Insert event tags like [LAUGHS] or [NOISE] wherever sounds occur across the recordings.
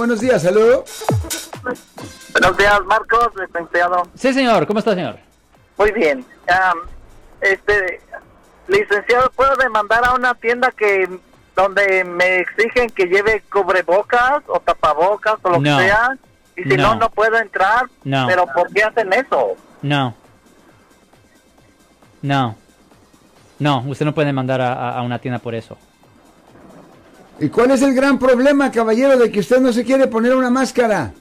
Buenos días, saludo. Buenos días, Marcos, licenciado. Sí, señor. ¿Cómo está, señor? Muy bien. Am, este, licenciado, ¿puedo demandar a una tienda que donde me exigen que lleve cubrebocas o tapabocas o lo No. que sea? Y si no, No. no, puedo entrar. No. Pero ¿por qué hacen eso? No. No. No, usted no puede mandar a, a- a una tienda por eso. ¿Y cuál es el gran problema, caballero, de que usted no se quiere poner una máscara?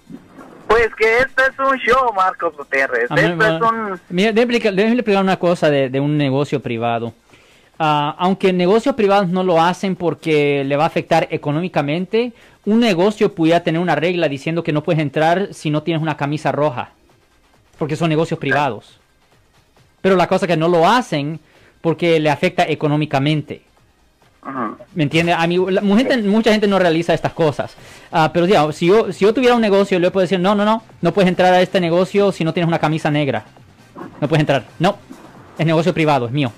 Pues que este es un show, Marcos Gutiérrez. A mí, Este es un... mira, déjeme explicar- déjeme explicar una cosa de, de un negocio privado. Ah, aunque negocios privados no lo hacen porque le va a afectar económicamente, un negocio pudiera tener una regla diciendo que no puedes entrar si no tienes una camisa roja, porque son negocios privados. Pero la cosa que no lo hacen porque le afecta económicamente. ¿Me entiende? A mí, la- gente- mucha gente no realiza estas cosas. Ah, pero digamos, si yo, si yo tuviera un negocio, le puedo decir, no, no, no, no puedes entrar a este negocio si no tienes una camisa negra. No puedes entrar. No, es negocio privado, es mío.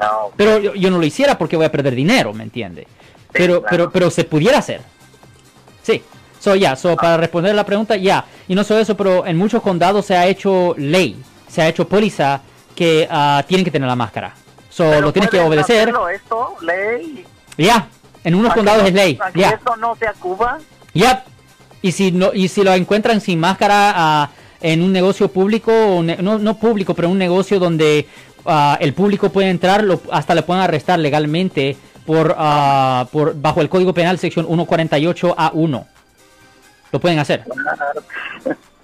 No. Pero yo, yo no lo hiciera porque voy a perder dinero, ¿me entiende? Pero, claro. pero, pero se pudiera hacer. Sí. So, ya, so, para responder la pregunta, ya. Y no solo eso, pero en muchos condados se ha hecho ley, se ha hecho póliza que ah, tienen que tener la máscara. So, lo tienes que ¿pueden obedecer. esto, ley? Ya. En unos ¿Para que condados no- es ley. Ya. esto no sea Cuba? Yep. Y si no y si lo encuentran sin máscara ah, en un negocio público, o ne- no, no público, pero un negocio donde ah, el público puede entrar, lo- hasta le pueden arrestar legalmente por por bajo el Código Penal sección 148 A1. Lo pueden hacer.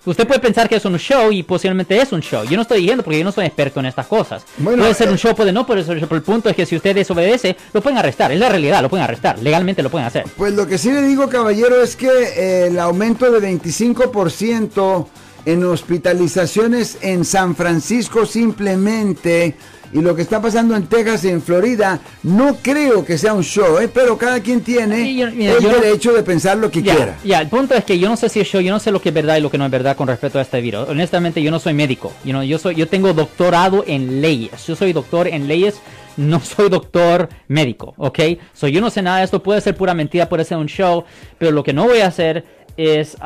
Usted puede pensar que es un show y posiblemente es un show. Yo no estoy diciendo porque yo no soy experto en estas cosas. Bueno, puede ser eh, un show, puede no, pero el punto es que si usted desobedece, lo pueden arrestar. Es la realidad, lo pueden arrestar. Legalmente lo pueden hacer. Pues lo que sí le digo, caballero, es que eh, el aumento de 25% en hospitalizaciones en San Francisco simplemente y lo que está pasando en Texas y en Florida, no creo que sea un show, ¿eh? pero cada quien tiene Sí, yo- mira, el yo no- derecho de pensar lo que Ya, quiera. ya, el punto es que yo no sé si es show, yo no sé lo que es verdad y lo que no es verdad con respecto a este virus. Honestamente, yo no soy médico. you know, yo soy, yo tengo doctorado en leyes. Yo soy doctor en leyes, [LAUGHS] no soy doctor médico, ¿ok? So, yo no sé nada de esto. Puede ser pura mentira, puede ser un show, pero lo que no voy a hacer es,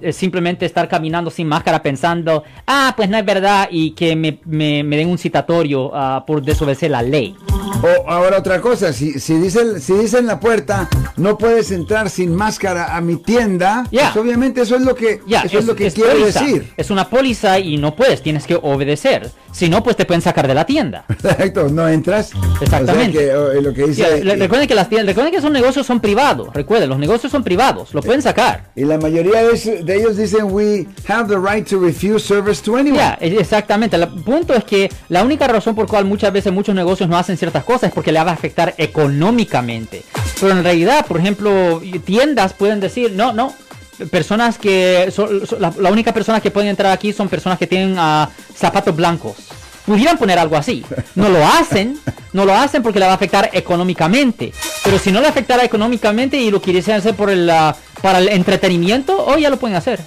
es simplemente estar caminando sin máscara pensando, ah, pues no es verdad y que me, me- me den un citatorio ah, por desobedecer la ley. O ahora otra cosa, si, si, dice, si dice en la puerta, no puedes entrar sin máscara a mi tienda, Ya. pues obviamente eso es lo que, Ya, eso es, lo que quiere póliza. decir. Es una póliza y no puedes, tienes que obedecer. Si no, pues te pueden sacar de la tienda. [LAUGHS] Exacto, no entras. Exactamente. O sea que, o, lo que dice, Ya, le- recuerden que las tiendas, recuerden que esos negocios son privados. Recuerden, los negocios son privados, lo pueden sacar. y la mayoría de, de ellos dicen, we have the right to refuse service to anyone. Exactamente. El punto es que la única razón por cual muchas veces muchos negocios no hacen ciertas cosas es porque le va a afectar económicamente. Pero en realidad, por ejemplo, tiendas pueden decir, no, no. Personas que son, son- la, la única persona que pueden entrar aquí son personas que tienen ah, zapatos blancos. Pudieran poner algo así. No lo hacen, no lo hacen porque le va a afectar económicamente. Pero si no le afectara económicamente y lo quisiesen hacer por el, ah, para el entretenimiento, hoy ya lo pueden hacer.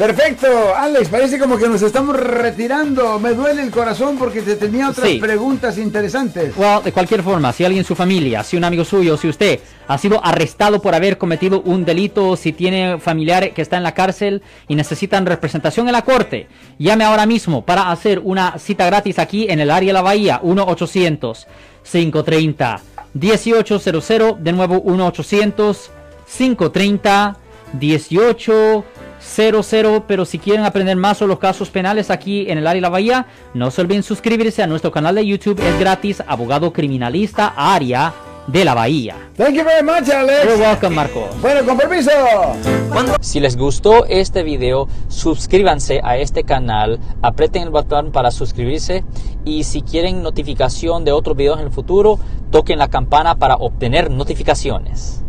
Perfecto, Alex, parece como que nos estamos retirando. Me duele el corazón porque te tenía otras Sí. preguntas interesantes. Well, de cualquier forma, si alguien en su familia, si un amigo suyo, si usted ha sido arrestado por haber cometido un delito, si tiene familiar que está en la cárcel y necesitan representación en la corte, llame ahora mismo para hacer una cita gratis aquí en el área de la Bahía, 1-800-530-1800, de nuevo 1-800-530-1800. 00, pero si quieren aprender más sobre los casos penales aquí en el área de la Bahía, no se olviden suscribirse a nuestro canal de YouTube, es gratis, abogado criminalista área de la Bahía. Thank you very much, Alex. You're welcome, Marco. Bueno, con permiso. Si les gustó este video, suscríbanse a este canal, aprieten el botón para suscribirse y si quieren notificación de otros videos en el futuro, toquen la campana para obtener notificaciones.